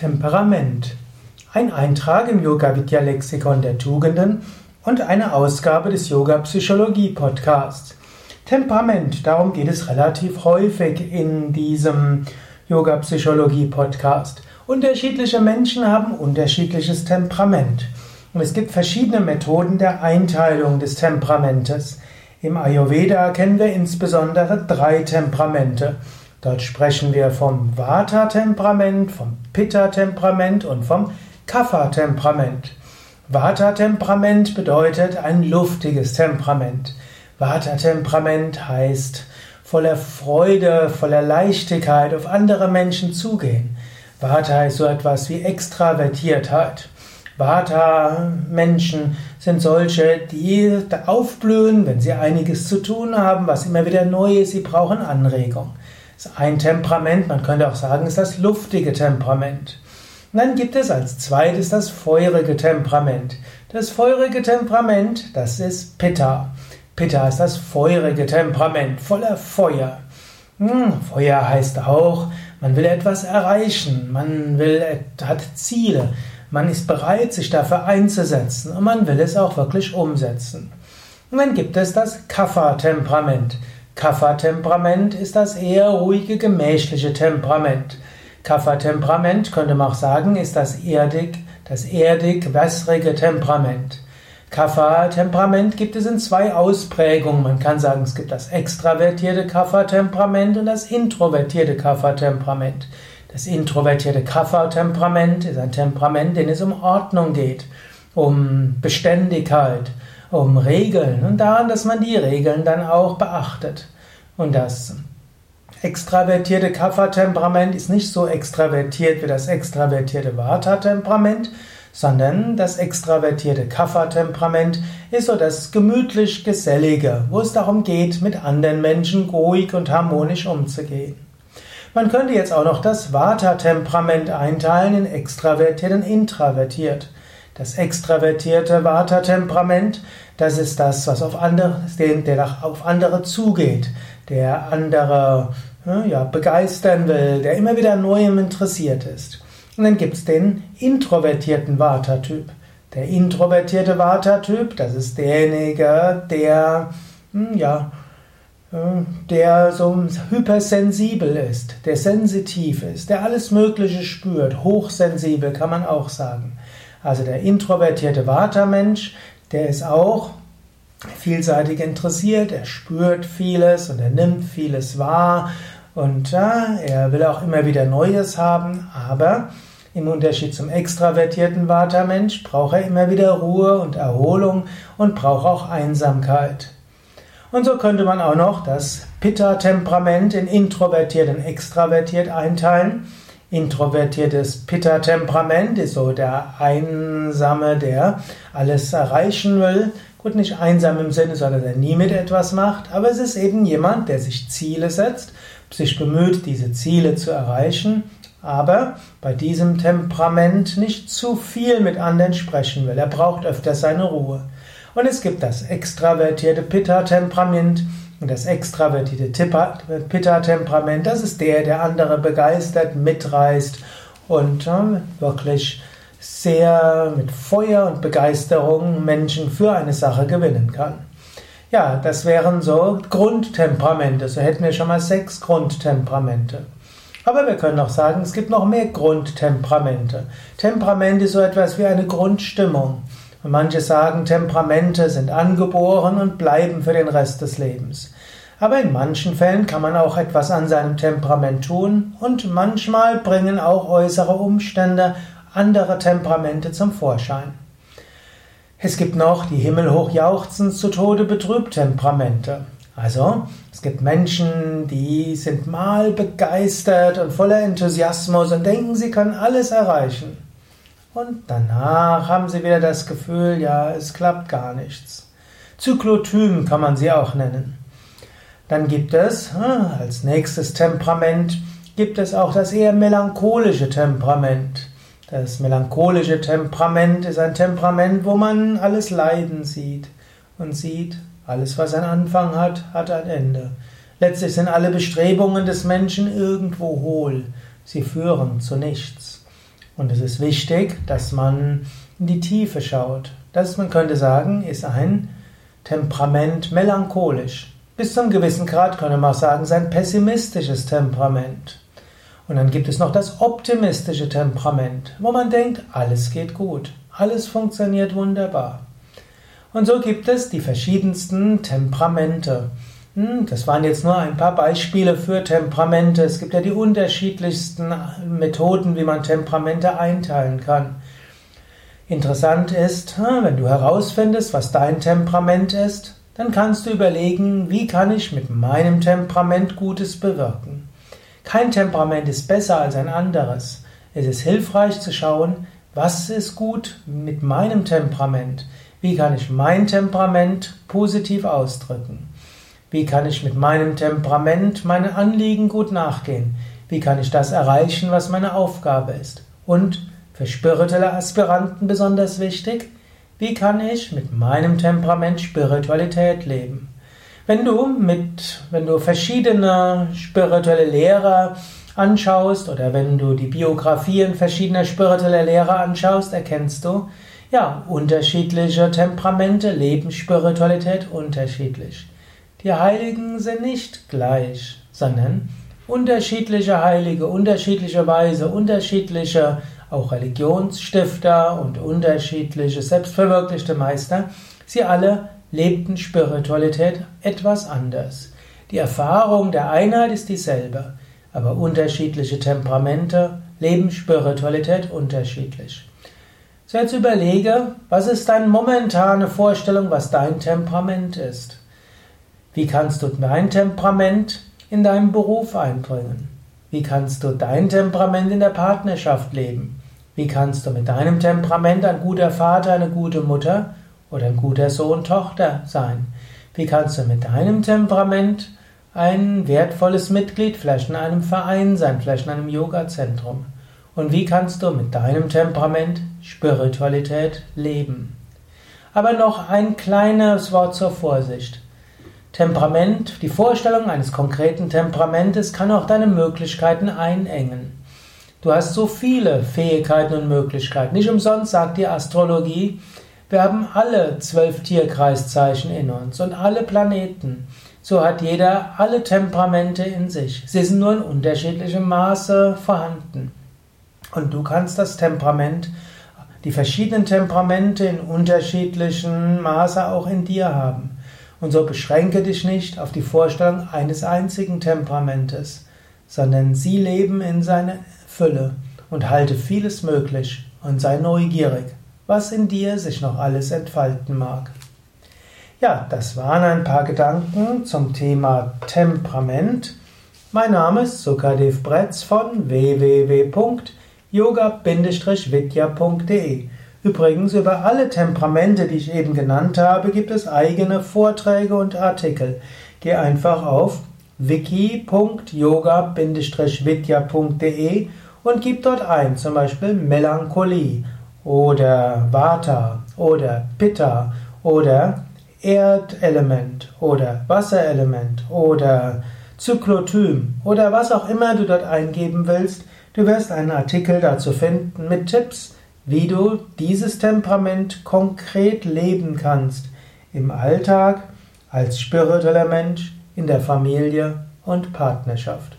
Temperament. Ein Eintrag im Yoga Vidya Lexikon der Tugenden und eine Ausgabe des Yoga Psychologie Podcasts. Temperament, darum geht es relativ häufig in diesem Yoga Psychologie Podcast. Unterschiedliche Menschen haben unterschiedliches Temperament. Und es gibt verschiedene Methoden der Einteilung des Temperamentes. Im Ayurveda kennen wir insbesondere drei Temperamente. Dort sprechen wir vom Vata-Temperament, vom Pitta-Temperament und vom Kapha-Temperament. Vata-Temperament bedeutet ein luftiges Temperament. Vata-Temperament heißt voller Freude, voller Leichtigkeit auf andere Menschen zugehen. Vata ist so etwas wie Extravertiertheit. Vata-Menschen sind solche, die aufblühen, wenn sie einiges zu tun haben, was immer wieder neu ist, sie brauchen Anregung ein Temperament, man könnte auch sagen, ist das luftige Temperament. Und dann gibt es als zweites das feurige Temperament. Das feurige Temperament, das ist Pitta. Pitta ist das feurige Temperament, voller Feuer. Hm, Feuer heißt auch, man will etwas erreichen, man will, hat Ziele, man ist bereit, sich dafür einzusetzen und man will es auch wirklich umsetzen. Und dann gibt es das Kapha-Temperament. Kapha-Temperament ist das eher ruhige, gemächliche Temperament. Kapha-Temperament, könnte man auch sagen, ist das erdig, das erdig, wässrige Temperament. Kapha-Temperament gibt es in zwei Ausprägungen. Man kann sagen, es gibt das extravertierte Kapha-Temperament und das introvertierte Kapha-Temperament. Das introvertierte Kapha-Temperament ist ein Temperament, in dem es um Ordnung geht, um Beständigkeit, um Regeln und daran, dass man die Regeln dann auch beachtet. Und das extravertierte Kapha-Temperament ist nicht so extravertiert wie das extravertierte Vata-Temperament, sondern das extravertierte Kapha-Temperament ist so das gemütlich Gesellige, wo es darum geht, mit anderen Menschen ruhig und harmonisch umzugehen. Man könnte jetzt auch noch das Vata-Temperament einteilen in extravertiert und introvertiert. Das extravertierte Vata-Temperament, das ist das, was auf andere, der auf andere zugeht, der andere ja, begeistern will, der immer wieder Neuem interessiert ist. Und dann gibt es den introvertierten Vata-Typ. Der introvertierte Vata-Typ, das ist derjenige, der, hm, ja, der so hypersensibel ist, der sensitiv ist, der alles Mögliche spürt, hochsensibel kann man auch sagen. Also der introvertierte Vata-Mensch, der ist auch vielseitig interessiert, er spürt vieles und er nimmt vieles wahr und ja, er will auch immer wieder Neues haben, aber im Unterschied zum extravertierten Vata-Mensch braucht er immer wieder Ruhe und Erholung und braucht auch Einsamkeit. Und so könnte man auch noch das Pitta-Temperament in introvertiert und extravertiert einteilen. Introvertiertes Pitta-Temperament ist so der Einsame, der alles erreichen will. Gut, nicht einsam im Sinne, sondern der nie mit etwas macht, aber es ist eben jemand, der sich Ziele setzt, sich bemüht, diese Ziele zu erreichen, aber bei diesem Temperament nicht zu viel mit anderen sprechen will. Er braucht öfter seine Ruhe. Und es gibt das extravertierte Pitta-Temperament, und das extravertierte Pitta-Temperament, das ist der, der andere begeistert, mitreißt und äh, wirklich sehr mit Feuer und Begeisterung Menschen für eine Sache gewinnen kann. Ja, das wären so Grundtemperamente. So hätten wir schon mal sechs Grundtemperamente. Aber wir können auch sagen, es gibt noch mehr Grundtemperamente. Temperament ist so etwas wie eine Grundstimmung. Und manche sagen, Temperamente sind angeboren und bleiben für den Rest des Lebens. Aber in manchen Fällen kann man auch etwas an seinem Temperament tun und manchmal bringen auch äußere Umstände andere Temperamente zum Vorschein. Es gibt noch die himmelhoch jauchzend zu Tode betrübt Temperamente. Also, es gibt Menschen, die sind mal begeistert und voller Enthusiasmus und denken, sie können alles erreichen. Und danach haben sie wieder das Gefühl, ja, es klappt gar nichts. Zyklotym kann man sie auch nennen. Dann gibt es hm, als nächstes Temperament gibt es auch das eher melancholische Temperament. Das melancholische Temperament ist ein Temperament, wo man alles Leiden sieht und sieht, alles was einen Anfang hat, hat ein Ende. Letztlich sind alle Bestrebungen des Menschen irgendwo hohl. Sie führen zu nichts. Und es ist wichtig, dass man in die Tiefe schaut. Das, man könnte sagen, ist ein Temperament melancholisch. Bis zu einem gewissen Grad könnte man auch sagen, ist ein pessimistisches Temperament. Und dann gibt es noch das optimistische Temperament, wo man denkt, alles geht gut, alles funktioniert wunderbar. Und so gibt es die verschiedensten Temperamente. Hm, das waren jetzt nur ein paar Beispiele für Temperamente. Es gibt ja die unterschiedlichsten Methoden, wie man Temperamente einteilen kann. Interessant ist, wenn du herausfindest, was dein Temperament ist, dann kannst du überlegen, wie kann ich mit meinem Temperament Gutes bewirken. Kein Temperament ist besser als ein anderes. Es ist hilfreich zu schauen, was ist gut mit meinem Temperament. Wie kann ich mein Temperament positiv ausdrücken? Wie kann ich mit meinem Temperament meinen Anliegen gut nachgehen? Wie kann ich das erreichen, was meine Aufgabe ist? Und für spirituelle Aspiranten besonders wichtig, wie kann ich mit meinem Temperament Spiritualität leben? Wenn du mit, wenn du verschiedene spirituelle Lehrer anschaust oder wenn du die Biografien verschiedener spiritueller Lehrer anschaust, erkennst du, ja, unterschiedliche Temperamente leben Spiritualität unterschiedlich. Die Heiligen sind nicht gleich, sondern unterschiedliche Heilige, unterschiedliche Weise, unterschiedliche auch Religionsstifter und unterschiedliche selbstverwirklichte Meister, sie alle lebten Spiritualität etwas anders. Die Erfahrung der Einheit ist dieselbe, aber unterschiedliche Temperamente leben Spiritualität unterschiedlich. So jetzt überlege, was ist deine momentane Vorstellung, was dein Temperament ist? Wie kannst du dein Temperament in deinem Beruf einbringen? Wie kannst du dein Temperament in der Partnerschaft leben? Wie kannst du mit deinem Temperament ein guter Vater, eine gute Mutter oder ein guter Sohn, Tochter sein? Wie kannst du mit deinem Temperament ein wertvolles Mitglied vielleicht in einem Verein sein, vielleicht in einem Yoga-Zentrum? Und wie kannst du mit deinem Temperament Spiritualität leben? Aber noch ein kleines Wort zur Vorsicht. Temperament, die Vorstellung eines konkreten Temperamentes kann auch deine Möglichkeiten einengen. Du hast so viele Fähigkeiten und Möglichkeiten. Nicht umsonst sagt die Astrologie, wir haben alle zwölf Tierkreiszeichen in uns und alle Planeten. So hat jeder alle Temperamente in sich. Sie sind nur in unterschiedlichem Maße vorhanden. Und du kannst das Temperament, die verschiedenen Temperamente in unterschiedlichem Maße auch in dir haben. Und so beschränke dich nicht auf die Vorstellung eines einzigen Temperamentes, sondern sie leben in seiner Fülle und halte vieles möglich und sei neugierig, was in dir sich noch alles entfalten mag. Ja, das waren ein paar Gedanken zum Thema Temperament. Mein Name ist Sukadev Bretz von www.yoga-vidya.de Übrigens, über alle Temperamente, die ich eben genannt habe, gibt es eigene Vorträge und Artikel. Geh einfach auf wiki.yoga-vidya.de und gib dort ein, zum Beispiel Melancholie oder Vata oder Pitta oder Erdelement oder Wasserelement oder Zyklotym oder was auch immer du dort eingeben willst. Du wirst einen Artikel dazu finden mit Tipps, wie du dieses Temperament konkret leben kannst im Alltag, als spiritueller Mensch, in der Familie und Partnerschaft.